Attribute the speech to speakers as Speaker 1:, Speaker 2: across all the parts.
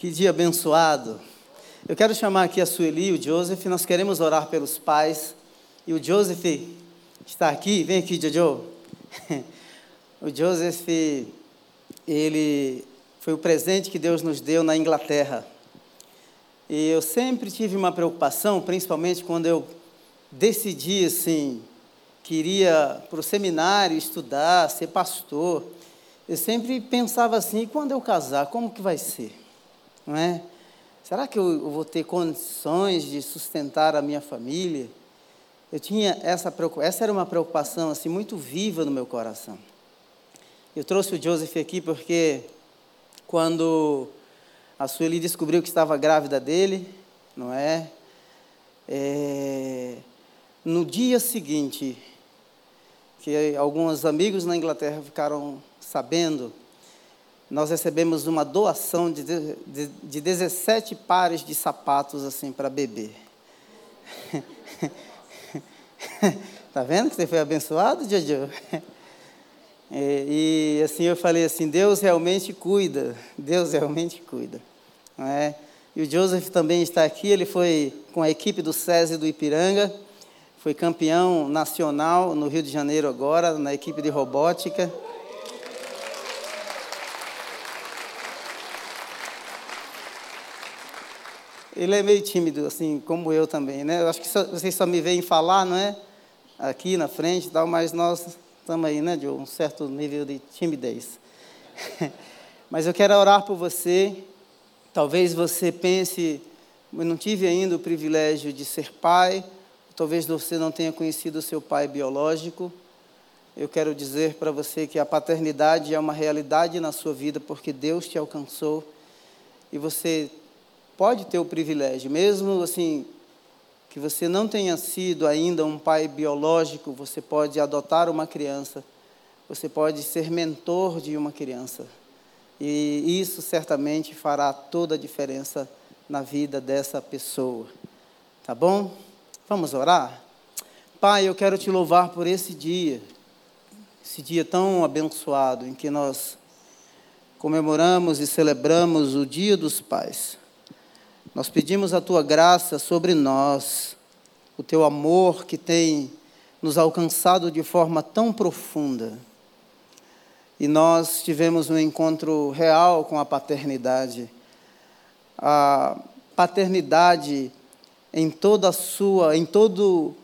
Speaker 1: Que dia abençoado. Eu quero chamar aqui a Sueli e o Joseph. Nós queremos orar pelos pais. E o Joseph está aqui. Vem aqui, Jojo. o Joseph, ele foi o presente que Deus nos deu na Inglaterra. E eu sempre tive uma preocupação, principalmente quando eu decidi assim, queria para o seminário estudar, ser pastor. Eu sempre pensava assim, quando eu casar, como que vai ser? Não é? Será que eu vou ter condições de sustentar a minha família? Eu tinha essa preocupação, essa era uma preocupação assim muito viva no meu coração. Eu trouxe o Joseph aqui porque quando a Sueli descobriu que estava grávida dele, não é? é no dia seguinte, que alguns amigos na Inglaterra ficaram sabendo nós recebemos uma doação de, de, de 17 pares de sapatos assim para bebê. tá vendo que você foi abençoado, Jojo? E, e, assim eu falei assim, Deus realmente cuida, Deus realmente cuida. Não é? E o Joseph também está aqui, ele foi com a equipe do SESI do Ipiranga, foi campeão nacional no Rio de Janeiro agora, na equipe de robótica. Ele é meio tímido, assim, como eu também, né? Eu acho que só, vocês só me veem falar, não é? Aqui na frente e tal, mas nós estamos aí, né, de um certo nível de timidez. mas eu quero orar por você. Talvez você pense, eu não tive ainda o privilégio de ser pai, talvez você não tenha conhecido o seu pai biológico. Eu quero dizer para você que a paternidade é uma realidade na sua vida porque Deus te alcançou e você pode ter o privilégio, mesmo assim que você não tenha sido ainda um pai biológico, você pode adotar uma criança, você pode ser mentor de uma criança. E isso certamente fará toda a diferença na vida dessa pessoa. Tá bom? Vamos orar? Pai, eu quero te louvar por esse dia, esse dia tão abençoado em que nós comemoramos e celebramos o Dia dos Pais. Nós pedimos a tua graça sobre nós, o teu amor que tem nos alcançado de forma tão profunda. E nós tivemos um encontro real com a paternidade. A paternidade em toda a sua, em todo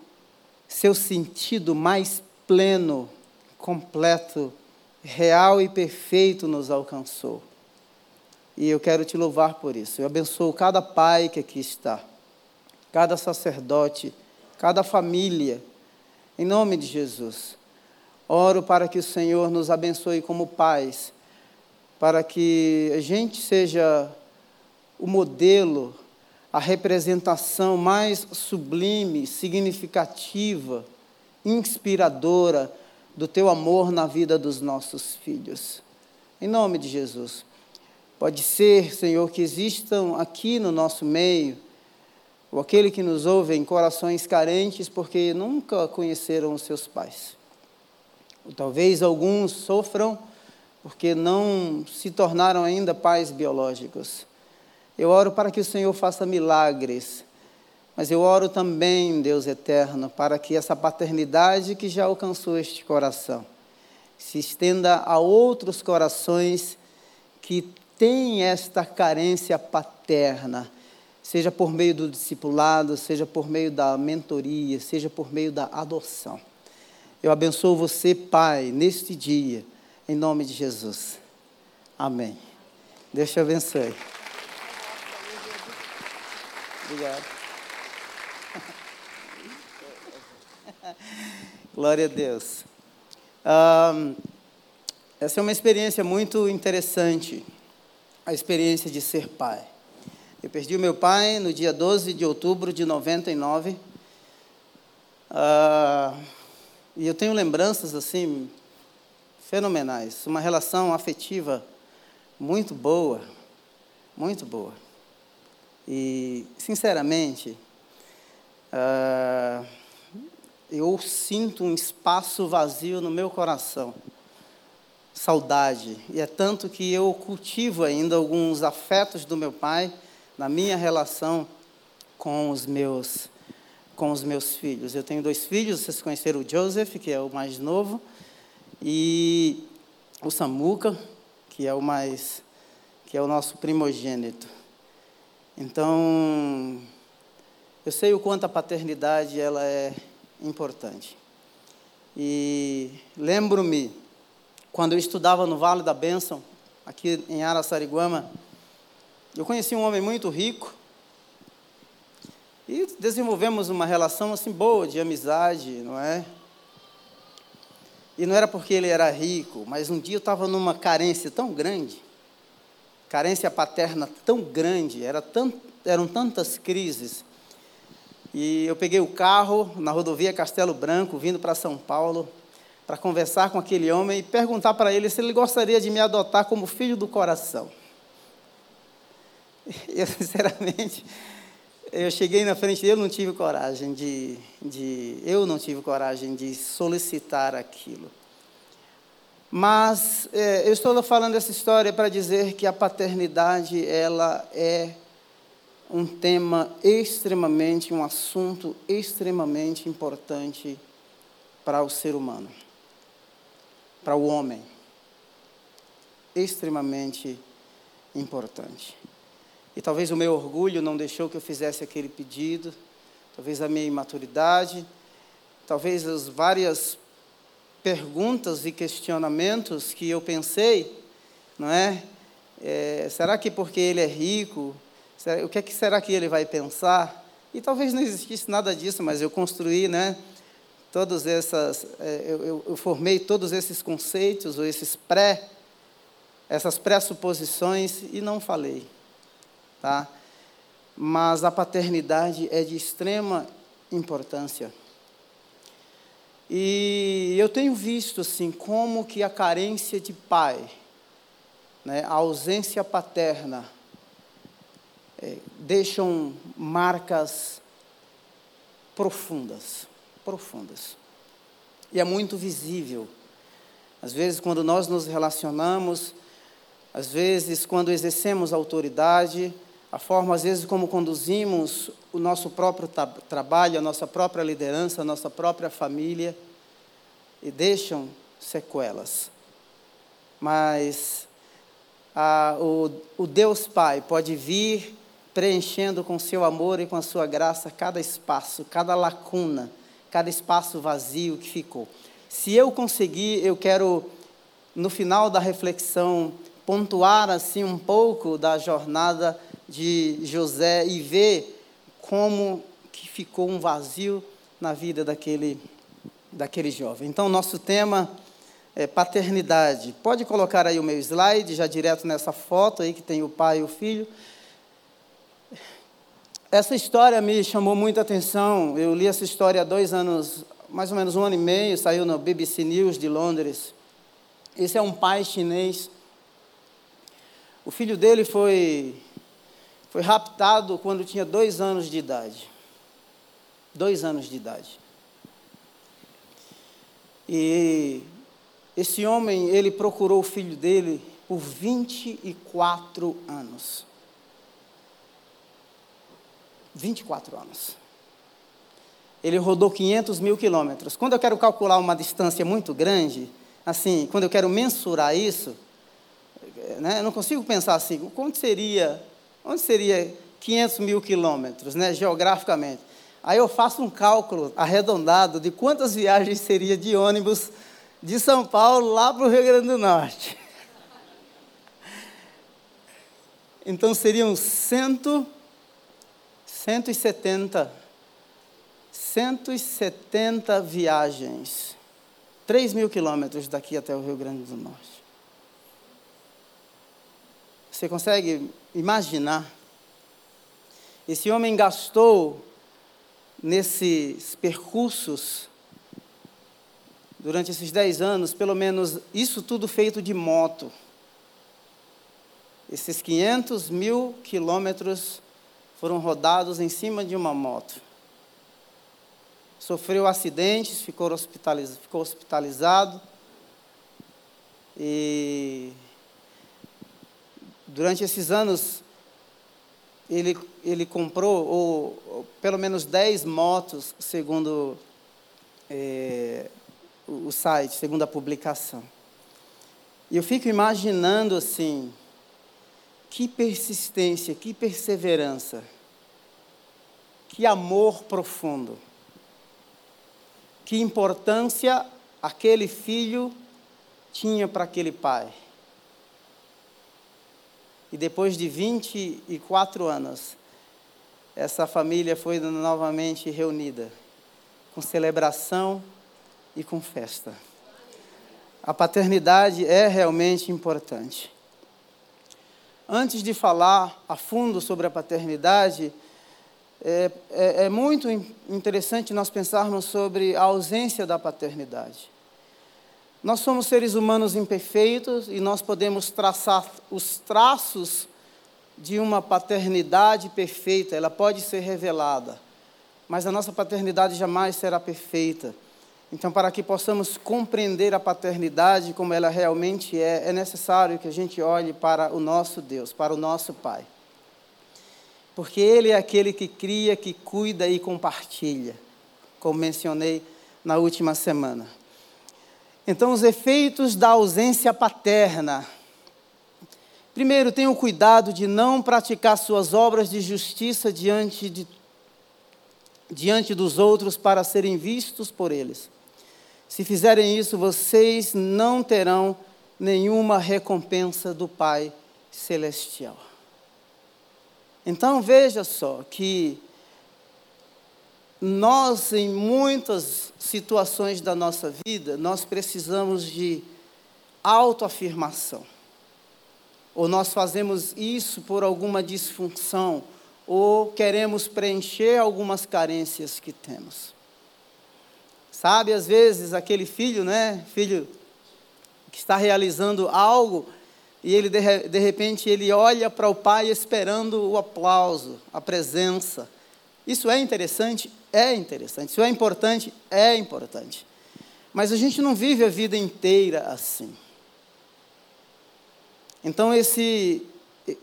Speaker 1: seu sentido mais pleno, completo, real e perfeito nos alcançou. E eu quero te louvar por isso. Eu abençoo cada pai que aqui está, cada sacerdote, cada família, em nome de Jesus. Oro para que o Senhor nos abençoe como pais, para que a gente seja o modelo, a representação mais sublime, significativa, inspiradora do teu amor na vida dos nossos filhos. Em nome de Jesus. Pode ser, Senhor, que existam aqui no nosso meio, ou aquele que nos ouve em corações carentes porque nunca conheceram os seus pais. Ou talvez alguns sofram porque não se tornaram ainda pais biológicos. Eu oro para que o Senhor faça milagres, mas eu oro também, Deus eterno, para que essa paternidade que já alcançou este coração se estenda a outros corações que tem esta carência paterna, seja por meio do discipulado, seja por meio da mentoria, seja por meio da adoção. Eu abençoo você, Pai, neste dia, em nome de Jesus. Amém. Deus te abençoe. Obrigado. Glória a Deus. Um, essa é uma experiência muito interessante a experiência de ser pai. Eu perdi o meu pai no dia 12 de outubro de 99. Ah, e eu tenho lembranças assim fenomenais, uma relação afetiva muito boa, muito boa. E, sinceramente, ah, eu sinto um espaço vazio no meu coração saudade. E é tanto que eu cultivo ainda alguns afetos do meu pai na minha relação com os meus com os meus filhos. Eu tenho dois filhos, vocês conheceram o Joseph, que é o mais novo, e o Samuca, que é o mais que é o nosso primogênito. Então, eu sei o quanto a paternidade ela é importante. E lembro-me quando eu estudava no Vale da Bênção, aqui em Araçariguama, eu conheci um homem muito rico e desenvolvemos uma relação assim boa de amizade, não é? E não era porque ele era rico, mas um dia eu estava numa carência tão grande, carência paterna tão grande, era tant, eram tantas crises. E eu peguei o carro na rodovia Castelo Branco, vindo para São Paulo, para conversar com aquele homem e perguntar para ele se ele gostaria de me adotar como filho do coração. Eu, sinceramente, eu cheguei na frente dele, eu não tive coragem de, de, eu não tive coragem de solicitar aquilo. Mas é, eu estou falando essa história para dizer que a paternidade ela é um tema extremamente, um assunto extremamente importante para o ser humano para o homem. Extremamente importante. E talvez o meu orgulho não deixou que eu fizesse aquele pedido, talvez a minha imaturidade, talvez as várias perguntas e questionamentos que eu pensei, não é? é será que porque ele é rico, será, o que, é que será que ele vai pensar? E talvez não existisse nada disso, mas eu construí, né? Todas essas, é, eu, eu, formei todos esses conceitos, ou esses pré, essas pressuposições e não falei, tá? Mas a paternidade é de extrema importância. E eu tenho visto assim como que a carência de pai, né, a ausência paterna, é, deixam marcas profundas profundas. E é muito visível. Às vezes, quando nós nos relacionamos, às vezes, quando exercemos autoridade, a forma, às vezes, como conduzimos o nosso próprio trabalho, a nossa própria liderança, a nossa própria família, e deixam sequelas. Mas a, o, o Deus Pai pode vir preenchendo com seu amor e com a sua graça cada espaço, cada lacuna cada espaço vazio que ficou. Se eu conseguir, eu quero, no final da reflexão, pontuar assim um pouco da jornada de José e ver como que ficou um vazio na vida daquele, daquele jovem. Então, nosso tema é paternidade. Pode colocar aí o meu slide, já direto nessa foto aí que tem o pai e o filho. Essa história me chamou muita atenção. Eu li essa história há dois anos, mais ou menos um ano e meio, saiu no BBC News de Londres. Esse é um pai chinês. O filho dele foi, foi raptado quando tinha dois anos de idade. Dois anos de idade. E esse homem, ele procurou o filho dele por 24 anos. 24 anos. Ele rodou 500 mil quilômetros. Quando eu quero calcular uma distância muito grande, assim, quando eu quero mensurar isso, né, eu não consigo pensar assim, quanto seria, onde seria 500 mil quilômetros, né, geograficamente? Aí eu faço um cálculo arredondado de quantas viagens seria de ônibus de São Paulo lá para o Rio Grande do Norte. Então seriam cento 170, 170 viagens, 3 mil quilômetros daqui até o Rio Grande do Norte. Você consegue imaginar? Esse homem gastou nesses percursos, durante esses 10 anos, pelo menos isso tudo feito de moto. Esses 500 mil quilômetros foram rodados em cima de uma moto. Sofreu acidentes, ficou hospitalizado. Ficou hospitalizado. E durante esses anos, ele, ele comprou, ou, ou pelo menos 10 motos, segundo é, o, site, segundo a publicação. E eu fico imaginando assim, que persistência, que perseverança, que amor profundo, que importância aquele filho tinha para aquele pai. E depois de 24 anos, essa família foi novamente reunida, com celebração e com festa. A paternidade é realmente importante. Antes de falar a fundo sobre a paternidade, é, é, é muito interessante nós pensarmos sobre a ausência da paternidade. Nós somos seres humanos imperfeitos e nós podemos traçar os traços de uma paternidade perfeita, ela pode ser revelada, mas a nossa paternidade jamais será perfeita. Então, para que possamos compreender a paternidade como ela realmente é, é necessário que a gente olhe para o nosso Deus, para o nosso Pai. Porque Ele é aquele que cria, que cuida e compartilha, como mencionei na última semana. Então, os efeitos da ausência paterna. Primeiro, tenha o cuidado de não praticar suas obras de justiça diante, de, diante dos outros para serem vistos por eles. Se fizerem isso, vocês não terão nenhuma recompensa do Pai Celestial. Então veja só que nós, em muitas situações da nossa vida, nós precisamos de autoafirmação. Ou nós fazemos isso por alguma disfunção, ou queremos preencher algumas carências que temos. Sabe, às vezes, aquele filho, né? Filho que está realizando algo e ele, de, de repente, ele olha para o pai esperando o aplauso, a presença. Isso é interessante? É interessante. Isso é importante? É importante. Mas a gente não vive a vida inteira assim. Então, esse,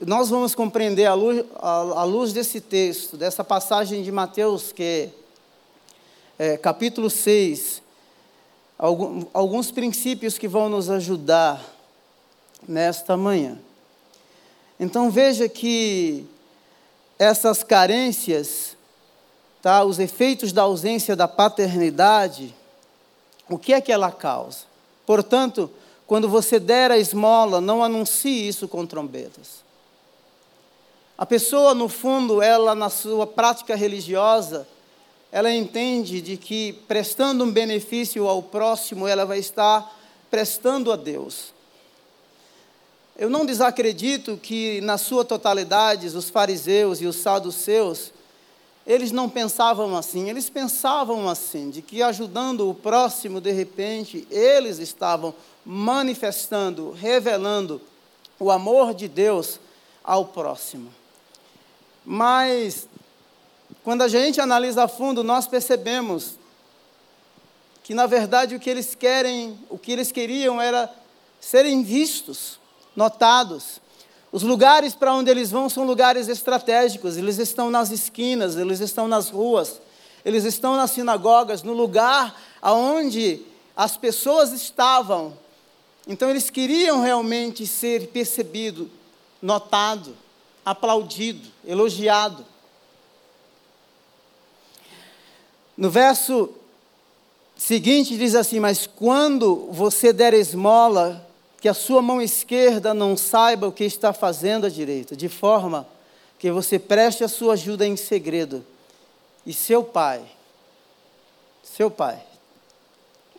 Speaker 1: nós vamos compreender à luz, à luz desse texto, dessa passagem de Mateus, que é capítulo 6, alguns princípios que vão nos ajudar nesta manhã. Então veja que essas carências, tá, os efeitos da ausência da paternidade, o que é que ela causa? Portanto, quando você der a esmola, não anuncie isso com trombetas. A pessoa, no fundo, ela na sua prática religiosa, ela entende de que prestando um benefício ao próximo, ela vai estar prestando a Deus. Eu não desacredito que, na sua totalidade, os fariseus e os saduceus, eles não pensavam assim, eles pensavam assim, de que ajudando o próximo, de repente, eles estavam manifestando, revelando o amor de Deus ao próximo. Mas quando a gente analisa a fundo, nós percebemos que na verdade o que eles querem, o que eles queriam era serem vistos, notados. Os lugares para onde eles vão são lugares estratégicos, eles estão nas esquinas, eles estão nas ruas, eles estão nas sinagogas, no lugar aonde as pessoas estavam. Então eles queriam realmente ser percebido, notado, aplaudido, elogiado. No verso seguinte diz assim: Mas quando você der esmola, que a sua mão esquerda não saiba o que está fazendo a direita, de forma que você preste a sua ajuda em segredo, e seu pai, seu pai,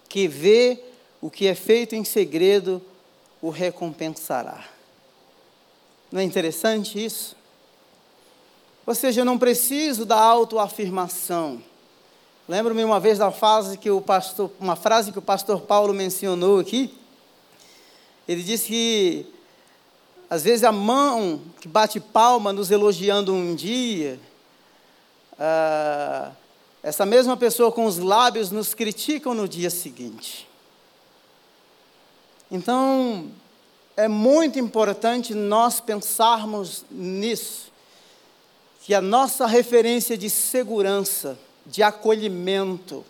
Speaker 1: que vê o que é feito em segredo, o recompensará. Não é interessante isso? Ou seja, eu não preciso da autoafirmação. Lembro-me uma vez da frase que o pastor, uma frase que o pastor Paulo mencionou aqui. Ele disse que às vezes a mão que bate palma nos elogiando um dia, ah, essa mesma pessoa com os lábios nos criticam no dia seguinte. Então, é muito importante nós pensarmos nisso, que a nossa referência de segurança, de acolhimento,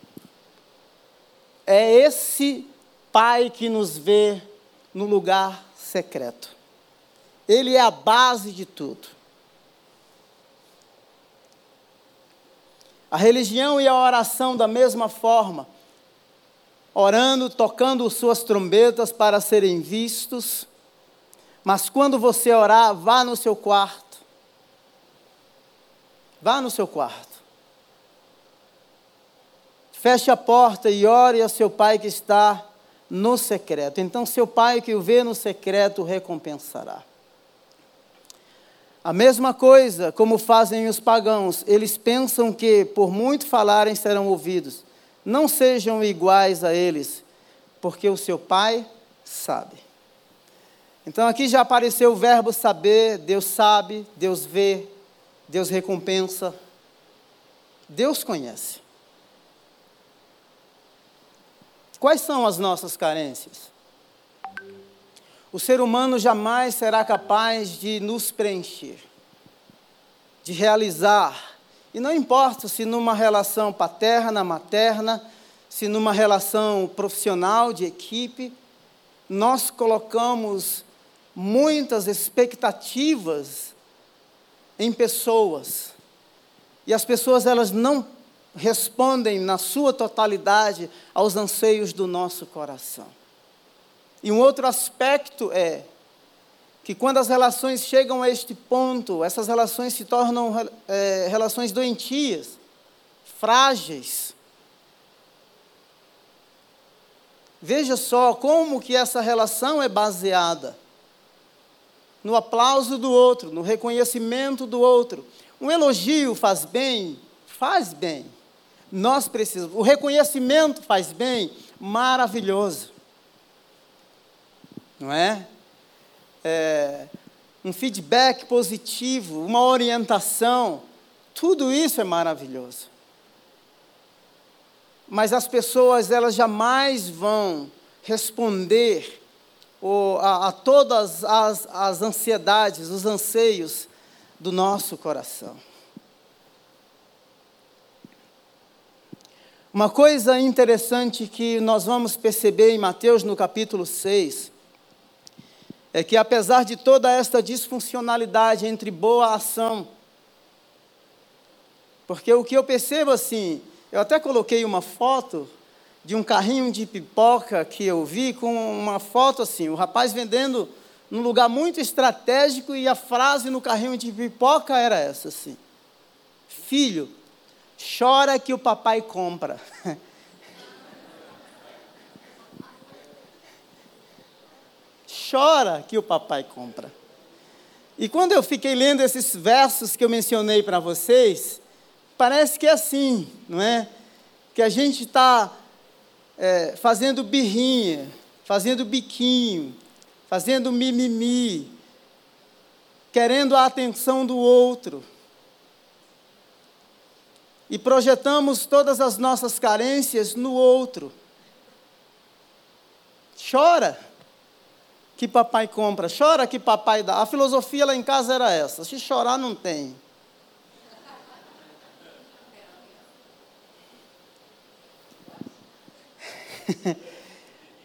Speaker 1: é esse Pai que nos vê no lugar secreto. Ele é a base de tudo. A religião e a oração, da mesma forma, orando, tocando suas trombetas para serem vistos, mas quando você orar, vá no seu quarto. Vá no seu quarto. Feche a porta e ore a seu pai que está no secreto. Então, seu pai que o vê no secreto recompensará. A mesma coisa como fazem os pagãos, eles pensam que, por muito falarem, serão ouvidos. Não sejam iguais a eles, porque o seu Pai sabe. Então aqui já apareceu o verbo saber, Deus sabe, Deus vê, Deus recompensa, Deus conhece. Quais são as nossas carências? o ser humano jamais será capaz de nos preencher, de realizar. E não importa se numa relação paterna, materna, se numa relação profissional, de equipe, nós colocamos muitas expectativas em pessoas. E as pessoas elas não respondem na sua totalidade aos anseios do nosso coração. E um outro aspecto é que quando as relações chegam a este ponto, essas relações se tornam é, relações doentias, frágeis. Veja só como que essa relação é baseada no aplauso do outro, no reconhecimento do outro. Um elogio faz bem, faz bem. Nós precisamos. O reconhecimento faz bem, maravilhoso não é? é? Um feedback positivo, uma orientação, tudo isso é maravilhoso. Mas as pessoas, elas jamais vão responder a, a todas as, as ansiedades, os anseios do nosso coração. Uma coisa interessante que nós vamos perceber em Mateus no capítulo 6 é que apesar de toda esta disfuncionalidade entre boa ação, porque o que eu percebo assim, eu até coloquei uma foto de um carrinho de pipoca que eu vi com uma foto assim, o rapaz vendendo num lugar muito estratégico e a frase no carrinho de pipoca era essa assim: Filho, chora que o papai compra. chora que o papai compra. E quando eu fiquei lendo esses versos que eu mencionei para vocês, parece que é assim, não é? Que a gente está é, fazendo birrinha, fazendo biquinho, fazendo mimimi, querendo a atenção do outro. E projetamos todas as nossas carências no outro. Chora que papai compra, chora que papai dá. A filosofia lá em casa era essa: se chorar, não tem.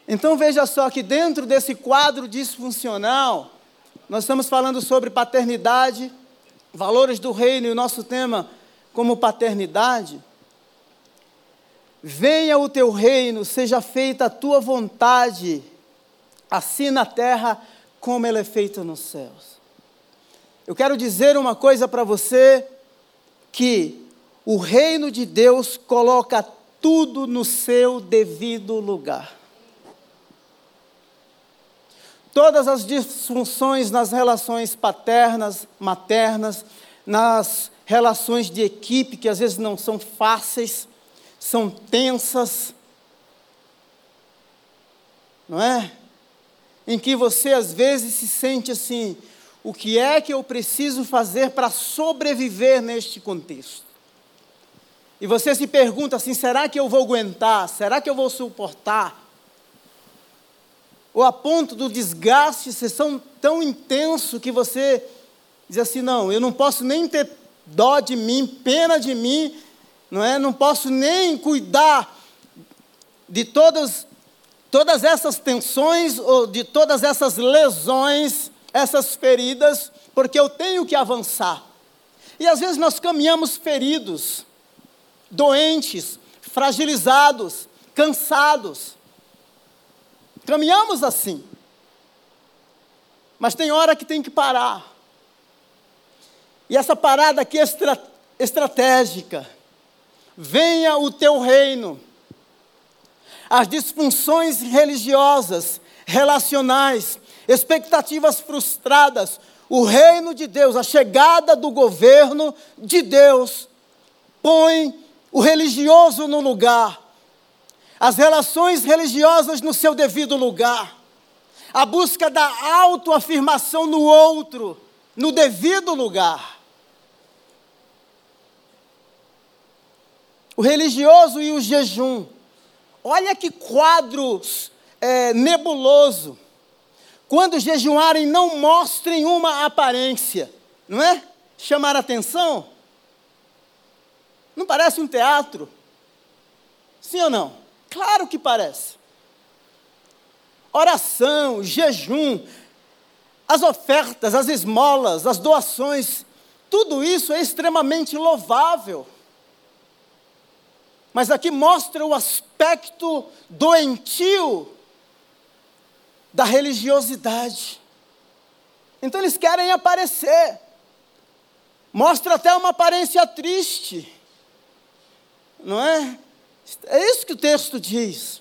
Speaker 1: então veja só que dentro desse quadro disfuncional, nós estamos falando sobre paternidade, valores do reino e o nosso tema como paternidade. Venha o teu reino, seja feita a tua vontade assim na terra como ela é feita nos céus. Eu quero dizer uma coisa para você que o reino de Deus coloca tudo no seu devido lugar. Todas as disfunções nas relações paternas, maternas, nas relações de equipe, que às vezes não são fáceis, são tensas, não é? em que você às vezes se sente assim: o que é que eu preciso fazer para sobreviver neste contexto? E você se pergunta assim: será que eu vou aguentar? Será que eu vou suportar? ou a ponto do desgaste ser tão intenso que você diz assim: não, eu não posso nem ter dó de mim, pena de mim, não é? Não posso nem cuidar de todas, todas essas tensões ou de todas essas lesões, essas feridas, porque eu tenho que avançar. E às vezes nós caminhamos feridos, doentes, fragilizados, cansados. Caminhamos assim. Mas tem hora que tem que parar. E essa parada aqui é estra estratégica. Venha o teu reino. As disfunções religiosas, relacionais, expectativas frustradas, o reino de Deus, a chegada do governo de Deus, põe o religioso no lugar, as relações religiosas no seu devido lugar, a busca da autoafirmação no outro, no devido lugar. O religioso e o jejum. Olha que quadro é, nebuloso. Quando jejuarem, não mostrem uma aparência, não é? Chamar atenção? Não parece um teatro? Sim ou não? Claro que parece. Oração, jejum, as ofertas, as esmolas, as doações, tudo isso é extremamente louvável. Mas aqui mostra o aspecto doentio da religiosidade. Então eles querem aparecer. Mostra até uma aparência triste. Não é? É isso que o texto diz.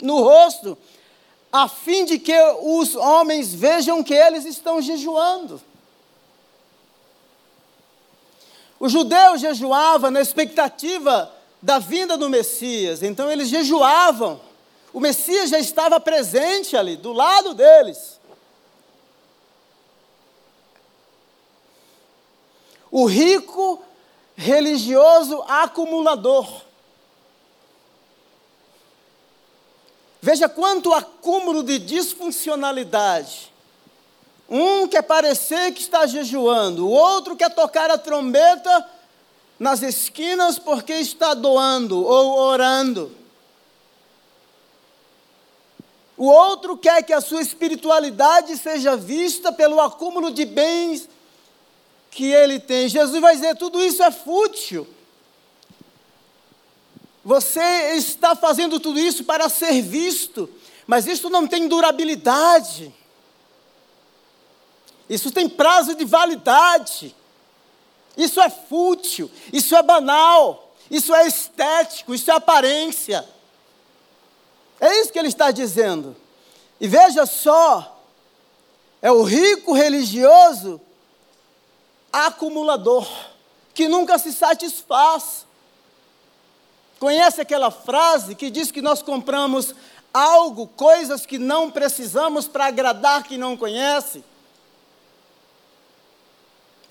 Speaker 1: No rosto, a fim de que os homens vejam que eles estão jejuando. O judeu jejuava na expectativa da vinda do Messias, então eles jejuavam o Messias já estava presente ali, do lado deles. O rico religioso acumulador. Veja quanto acúmulo de disfuncionalidade. Um quer parecer que está jejuando, o outro quer tocar a trombeta nas esquinas porque está doando ou orando. O outro quer que a sua espiritualidade seja vista pelo acúmulo de bens que ele tem. Jesus vai dizer: tudo isso é fútil. Você está fazendo tudo isso para ser visto, mas isso não tem durabilidade. Isso tem prazo de validade. Isso é fútil, isso é banal, isso é estético, isso é aparência. É isso que ele está dizendo. E veja só, é o rico religioso acumulador, que nunca se satisfaz. Conhece aquela frase que diz que nós compramos algo, coisas que não precisamos para agradar quem não conhece?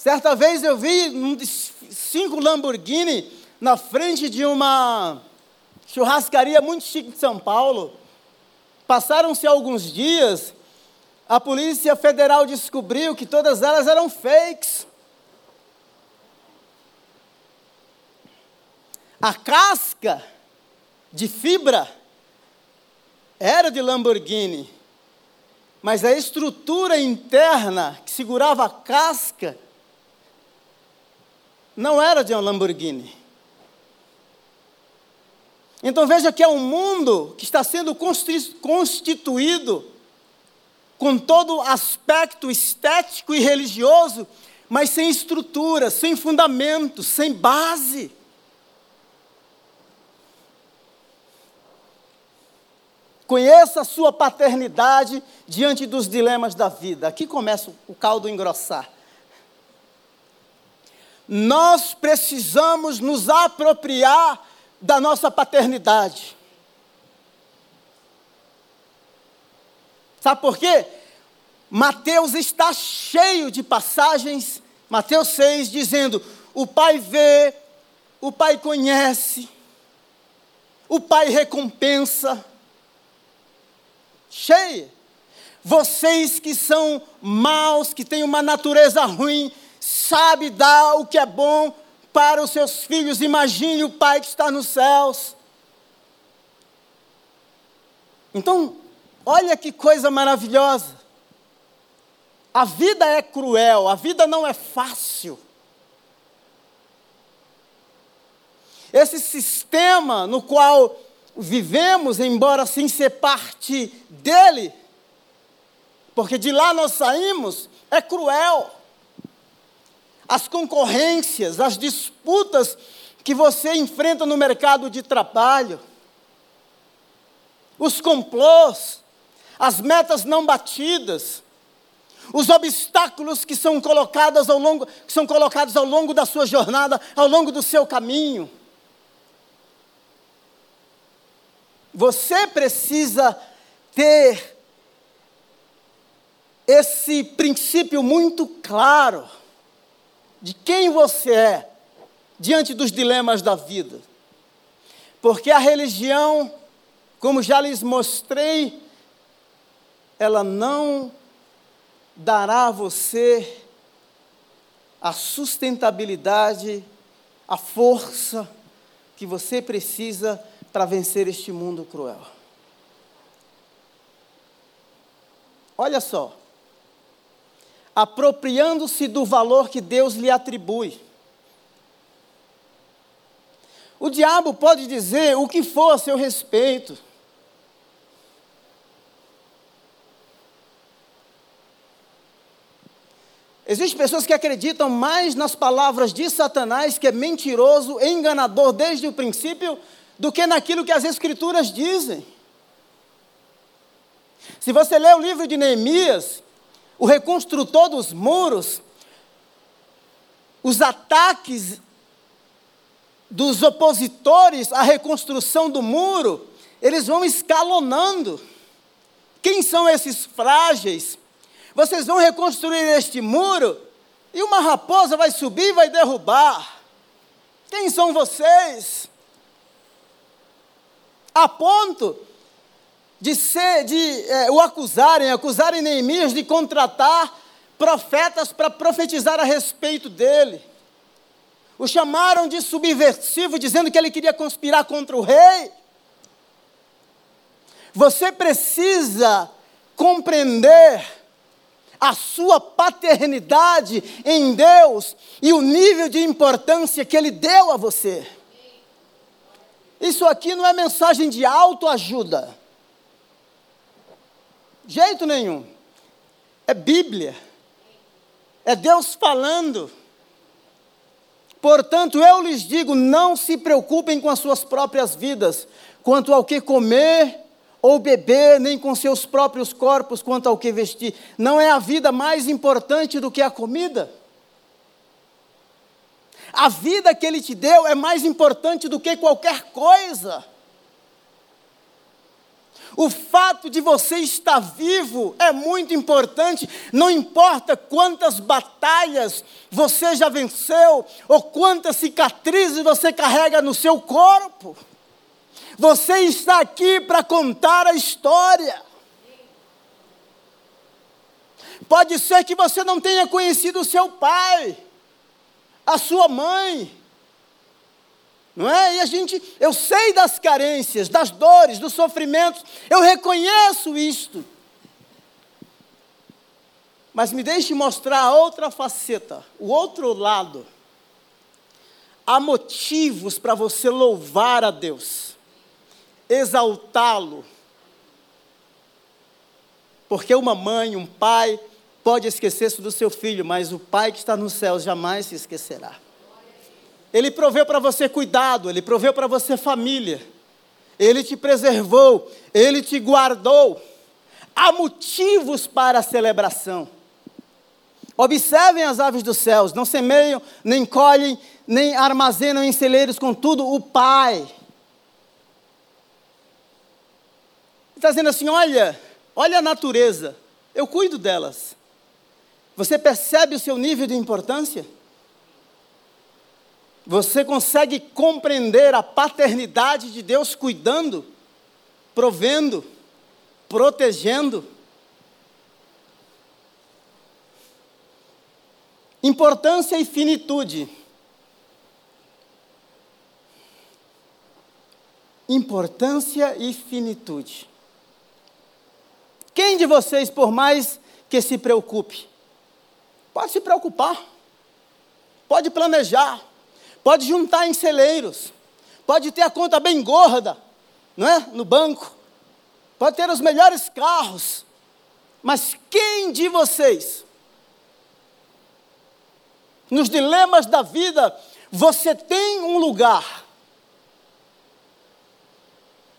Speaker 1: Certa vez eu vi um cinco Lamborghini na frente de uma churrascaria muito chique de São Paulo. Passaram-se alguns dias, a Polícia Federal descobriu que todas elas eram fakes. A casca de fibra era de Lamborghini, mas a estrutura interna que segurava a casca não era de um Lamborghini. Então veja que é um mundo que está sendo constituído com todo aspecto estético e religioso, mas sem estrutura, sem fundamento, sem base. Conheça a sua paternidade diante dos dilemas da vida. Aqui começa o caldo engrossar. Nós precisamos nos apropriar da nossa paternidade. Sabe por quê? Mateus está cheio de passagens, Mateus 6, dizendo: o Pai vê, o Pai conhece, o Pai recompensa. Cheio. Vocês que são maus, que têm uma natureza ruim, sabe dar o que é bom para os seus filhos. Imagine o Pai que está nos céus. Então, olha que coisa maravilhosa. A vida é cruel, a vida não é fácil. Esse sistema no qual vivemos, embora sem ser parte dele, porque de lá nós saímos, é cruel. As concorrências, as disputas que você enfrenta no mercado de trabalho, os complôs, as metas não batidas, os obstáculos que são colocados ao longo, que são colocados ao longo da sua jornada, ao longo do seu caminho. Você precisa ter esse princípio muito claro de quem você é diante dos dilemas da vida. Porque a religião, como já lhes mostrei, ela não dará a você a sustentabilidade, a força que você precisa para vencer este mundo cruel. Olha só. Apropriando-se do valor que Deus lhe atribui. O diabo pode dizer o que for a seu respeito. Existem pessoas que acreditam mais nas palavras de Satanás, que é mentiroso, enganador desde o princípio, do que naquilo que as Escrituras dizem. Se você ler o livro de Neemias, o reconstrutor dos muros, os ataques dos opositores à reconstrução do muro, eles vão escalonando. Quem são esses frágeis? Vocês vão reconstruir este muro e uma raposa vai subir e vai derrubar. Quem são vocês? a ponto de ser, de é, o acusarem, acusarem Neemias de contratar profetas para profetizar a respeito dele. O chamaram de subversivo, dizendo que ele queria conspirar contra o rei. Você precisa compreender a sua paternidade em Deus e o nível de importância que Ele deu a você. Isso aqui não é mensagem de autoajuda. Jeito nenhum. É Bíblia. É Deus falando. Portanto, eu lhes digo: não se preocupem com as suas próprias vidas, quanto ao que comer ou beber, nem com seus próprios corpos, quanto ao que vestir. Não é a vida mais importante do que a comida? A vida que Ele te deu é mais importante do que qualquer coisa. O fato de você estar vivo é muito importante, não importa quantas batalhas você já venceu ou quantas cicatrizes você carrega no seu corpo. Você está aqui para contar a história. Pode ser que você não tenha conhecido o seu pai a sua mãe. Não é? E a gente, eu sei das carências, das dores, dos sofrimentos, eu reconheço isto. Mas me deixe mostrar a outra faceta, o outro lado. Há motivos para você louvar a Deus, exaltá-lo. Porque uma mãe, um pai, pode esquecer-se do seu filho, mas o Pai que está nos céus jamais se esquecerá. Ele proveu para você cuidado, ele proveu para você família, ele te preservou, ele te guardou. Há motivos para a celebração. Observem as aves dos céus, não semeiam, nem colhem, nem armazenam em celeiros, contudo, o Pai. Está dizendo assim: olha, olha a natureza, eu cuido delas. Você percebe o seu nível de importância? Você consegue compreender a paternidade de Deus cuidando, provendo, protegendo? Importância e finitude. Importância e finitude. Quem de vocês, por mais que se preocupe, pode se preocupar, pode planejar, pode juntar em celeiros, pode ter a conta bem gorda, não é? No banco, pode ter os melhores carros, mas quem de vocês, nos dilemas da vida, você tem um lugar,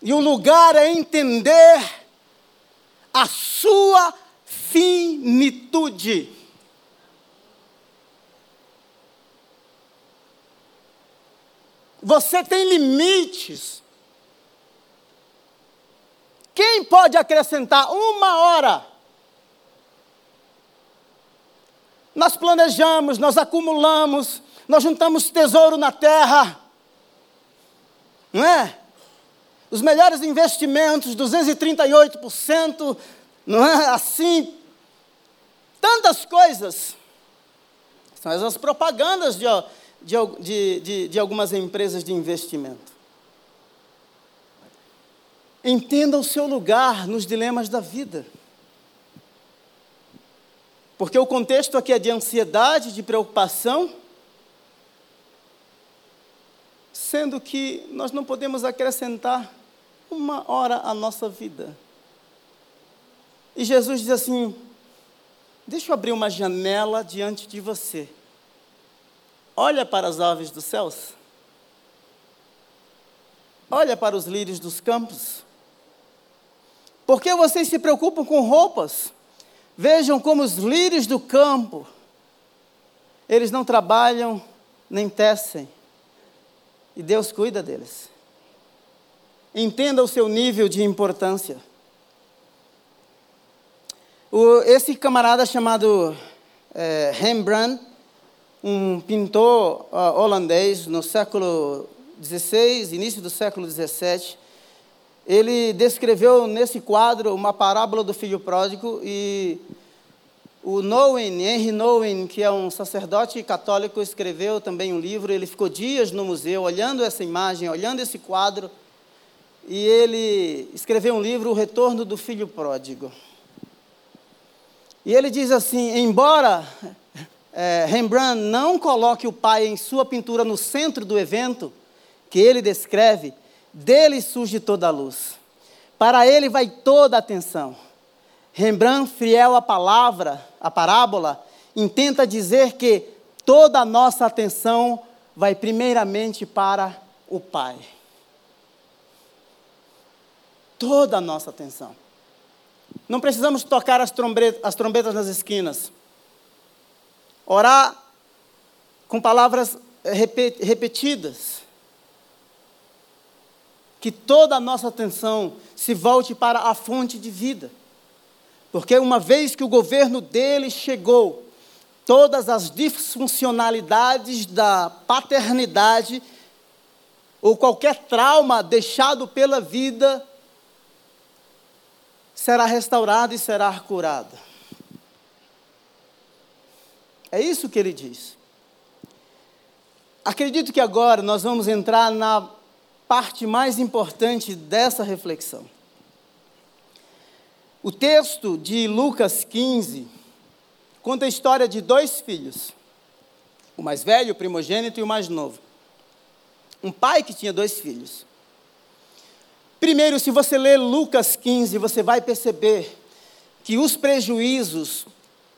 Speaker 1: e o lugar é entender a sua finitude. Você tem limites. Quem pode acrescentar uma hora? Nós planejamos, nós acumulamos, nós juntamos tesouro na terra, não é? Os melhores investimentos, 238%, não é assim? Tantas coisas. São as propagandas de, de, de, de algumas empresas de investimento. Entenda o seu lugar nos dilemas da vida. Porque o contexto aqui é de ansiedade, de preocupação, sendo que nós não podemos acrescentar uma hora à nossa vida. E Jesus diz assim: Deixa eu abrir uma janela diante de você. Olha para as aves dos céus. Olha para os lírios dos campos. Por que vocês se preocupam com roupas? Vejam como os lírios do campo, eles não trabalham nem tecem, e Deus cuida deles. Entenda o seu nível de importância. O, esse camarada chamado é, Rembrandt, um pintor uh, holandês no século XVI, início do século XVII, ele descreveu nesse quadro uma parábola do filho pródigo e o Nowen, Henry Nowen, que é um sacerdote católico, escreveu também um livro. Ele ficou dias no museu olhando essa imagem, olhando esse quadro, e ele escreveu um livro, O Retorno do Filho Pródigo. E ele diz assim: embora é, Rembrandt não coloque o pai em sua pintura no centro do evento que ele descreve, dele surge toda a luz. Para ele vai toda a atenção. Rembrandt, fiel à palavra, à parábola, intenta dizer que toda a nossa atenção vai primeiramente para o Pai. Toda a nossa atenção. Não precisamos tocar as trombetas, as trombetas nas esquinas. Orar com palavras repetidas. Que toda a nossa atenção se volte para a fonte de vida. Porque uma vez que o governo dele chegou, todas as disfuncionalidades da paternidade ou qualquer trauma deixado pela vida será restaurado e será curado. É isso que ele diz. Acredito que agora nós vamos entrar na parte mais importante dessa reflexão. O texto de Lucas 15 conta a história de dois filhos, o mais velho, o primogênito, e o mais novo. Um pai que tinha dois filhos. Primeiro, se você ler Lucas 15, você vai perceber que os prejuízos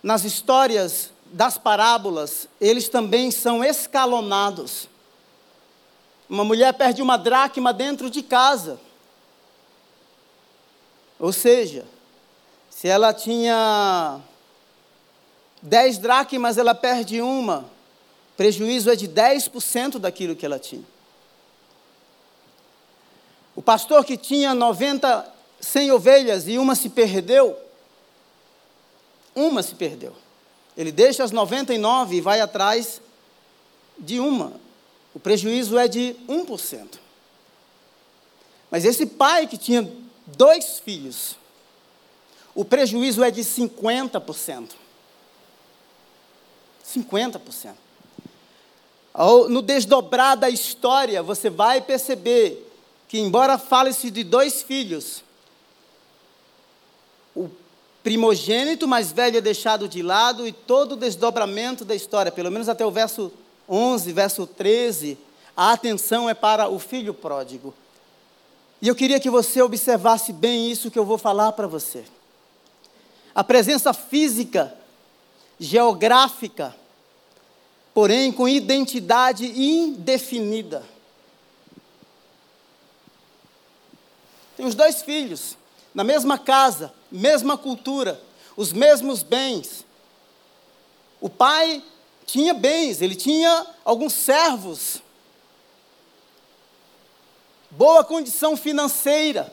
Speaker 1: nas histórias das parábolas, eles também são escalonados. Uma mulher perde uma dracma dentro de casa. Ou seja, se ela tinha dez dracmas, ela perde uma. Prejuízo é de 10% daquilo que ela tinha. O pastor que tinha 90, 100 ovelhas e uma se perdeu, uma se perdeu. Ele deixa as 99 e vai atrás de uma. O prejuízo é de 1%. Mas esse pai que tinha dois filhos, o prejuízo é de 50%. 50%. No desdobrar da história, você vai perceber que, embora fale-se de dois filhos, o primogênito mais velho é deixado de lado e todo o desdobramento da história, pelo menos até o verso 11, verso 13, a atenção é para o filho pródigo. E eu queria que você observasse bem isso que eu vou falar para você. A presença física, geográfica, porém com identidade indefinida. Tem os dois filhos, na mesma casa, mesma cultura, os mesmos bens. O pai tinha bens, ele tinha alguns servos, boa condição financeira.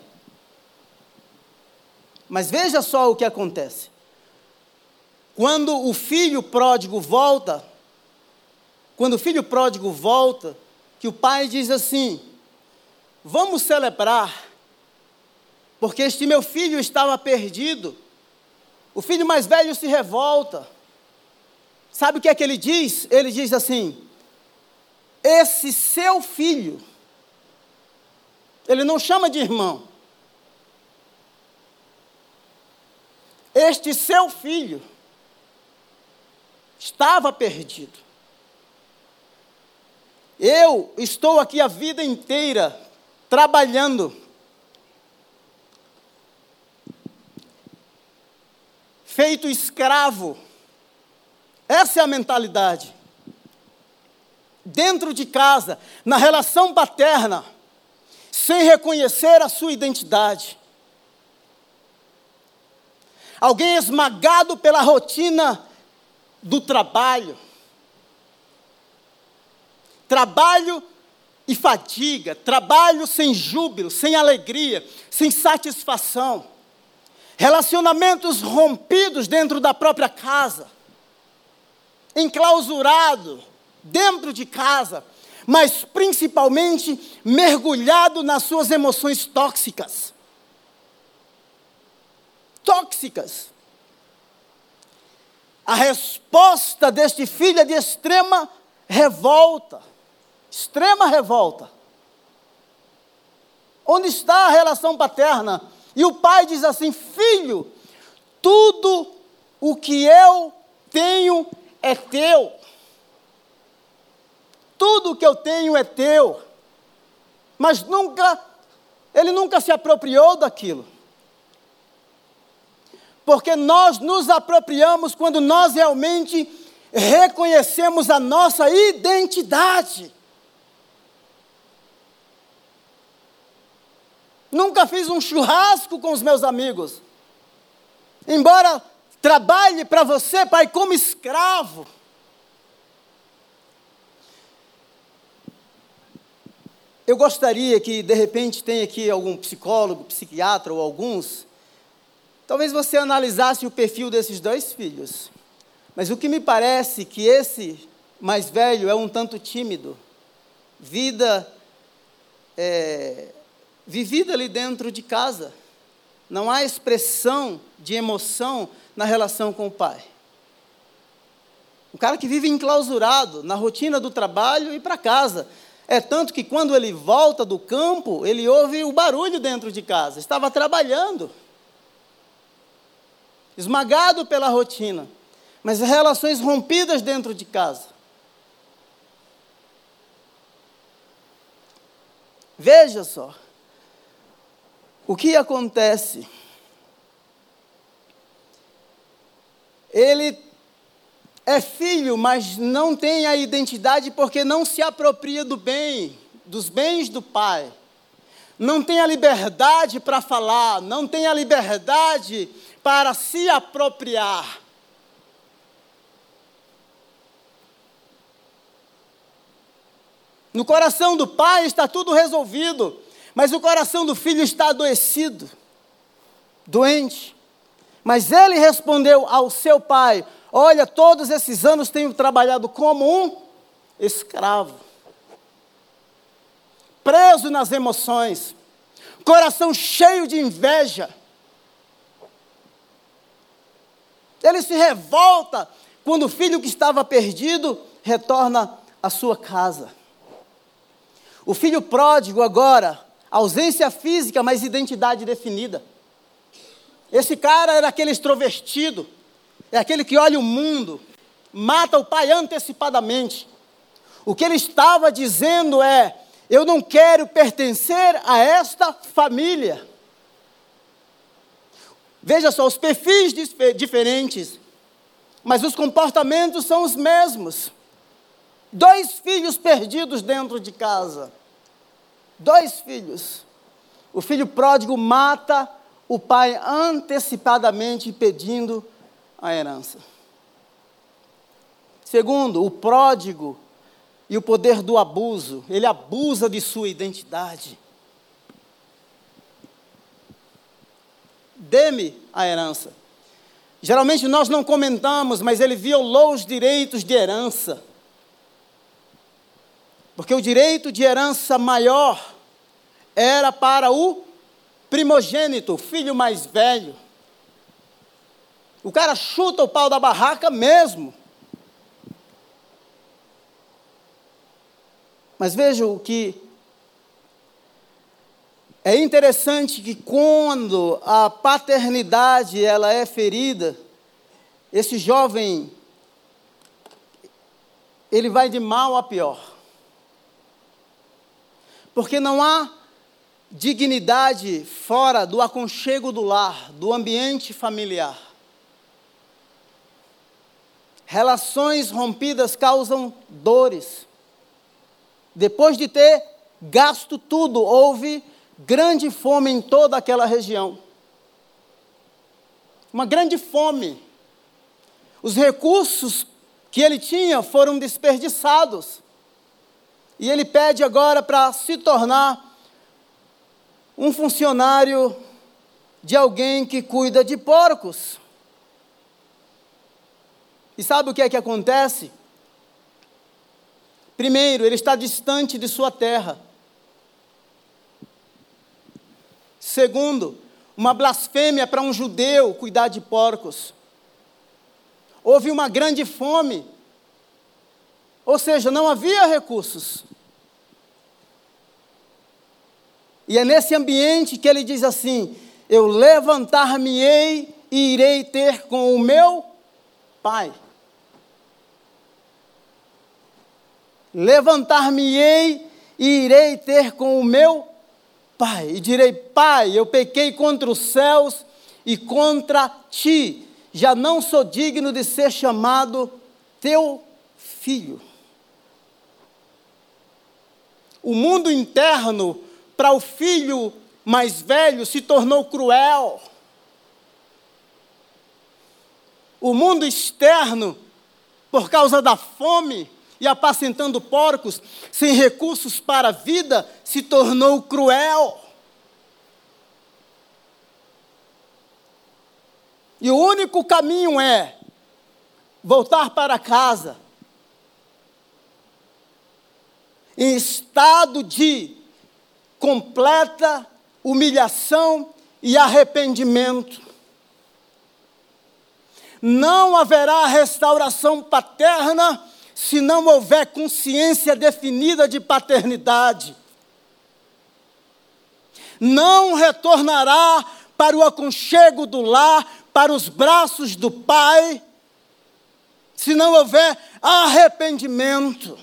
Speaker 1: Mas veja só o que acontece. Quando o filho pródigo volta, quando o filho pródigo volta, que o pai diz assim: Vamos celebrar, porque este meu filho estava perdido. O filho mais velho se revolta. Sabe o que é que ele diz? Ele diz assim: Esse seu filho, ele não chama de irmão. Este seu filho estava perdido. Eu estou aqui a vida inteira trabalhando, feito escravo. Essa é a mentalidade. Dentro de casa, na relação paterna, sem reconhecer a sua identidade. Alguém esmagado pela rotina do trabalho Trabalho e fadiga, trabalho sem júbilo, sem alegria, sem satisfação. Relacionamentos rompidos dentro da própria casa, enclausurado dentro de casa, mas principalmente mergulhado nas suas emoções tóxicas. Tóxicas. A resposta deste filho é de extrema revolta extrema revolta. Onde está a relação paterna? E o pai diz assim: Filho, tudo o que eu tenho é teu. Tudo o que eu tenho é teu. Mas nunca, ele nunca se apropriou daquilo. Porque nós nos apropriamos quando nós realmente reconhecemos a nossa identidade. Nunca fiz um churrasco com os meus amigos. Embora trabalhe para você, pai, como escravo. Eu gostaria que, de repente, tenha aqui algum psicólogo, psiquiatra ou alguns. Talvez você analisasse o perfil desses dois filhos. Mas o que me parece que esse mais velho é um tanto tímido. Vida é, vivida ali dentro de casa. Não há expressão de emoção na relação com o pai. Um cara que vive enclausurado na rotina do trabalho e para casa. É tanto que quando ele volta do campo, ele ouve o barulho dentro de casa. Estava trabalhando. Esmagado pela rotina. Mas relações rompidas dentro de casa. Veja só. O que acontece? Ele é filho, mas não tem a identidade porque não se apropria do bem, dos bens do pai. Não tem a liberdade para falar, não tem a liberdade para se apropriar. No coração do pai está tudo resolvido. Mas o coração do filho está adoecido, doente. Mas ele respondeu ao seu pai: Olha, todos esses anos tenho trabalhado como um escravo, preso nas emoções, coração cheio de inveja. Ele se revolta quando o filho que estava perdido retorna à sua casa. O filho pródigo agora, ausência física, mas identidade definida. Esse cara era aquele extrovertido, é aquele que olha o mundo, mata o pai antecipadamente. O que ele estava dizendo é: eu não quero pertencer a esta família. Veja só, os perfis diferentes, mas os comportamentos são os mesmos. Dois filhos perdidos dentro de casa. Dois filhos. O filho pródigo mata o pai antecipadamente pedindo a herança. Segundo, o pródigo e o poder do abuso, ele abusa de sua identidade. Dê-me a herança. Geralmente nós não comentamos, mas ele violou os direitos de herança. Porque o direito de herança maior era para o primogênito, filho mais velho. O cara chuta o pau da barraca mesmo. Mas veja o que é interessante que quando a paternidade ela é ferida, esse jovem ele vai de mal a pior. Porque não há dignidade fora do aconchego do lar, do ambiente familiar. Relações rompidas causam dores. Depois de ter gasto tudo, houve grande fome em toda aquela região. Uma grande fome. Os recursos que ele tinha foram desperdiçados. E ele pede agora para se tornar um funcionário de alguém que cuida de porcos. E sabe o que é que acontece? Primeiro, ele está distante de sua terra. Segundo, uma blasfêmia para um judeu cuidar de porcos. Houve uma grande fome. Ou seja, não havia recursos. E é nesse ambiente que ele diz assim: Eu levantar-me-ei e irei ter com o meu pai. Levantar-me-ei e irei ter com o meu pai. E direi: Pai, eu pequei contra os céus e contra ti. Já não sou digno de ser chamado teu filho. O mundo interno para o filho mais velho se tornou cruel. O mundo externo, por causa da fome e apacentando porcos, sem recursos para a vida, se tornou cruel. E o único caminho é voltar para casa em estado de completa humilhação e arrependimento. Não haverá restauração paterna se não houver consciência definida de paternidade. Não retornará para o aconchego do lar, para os braços do pai, se não houver arrependimento.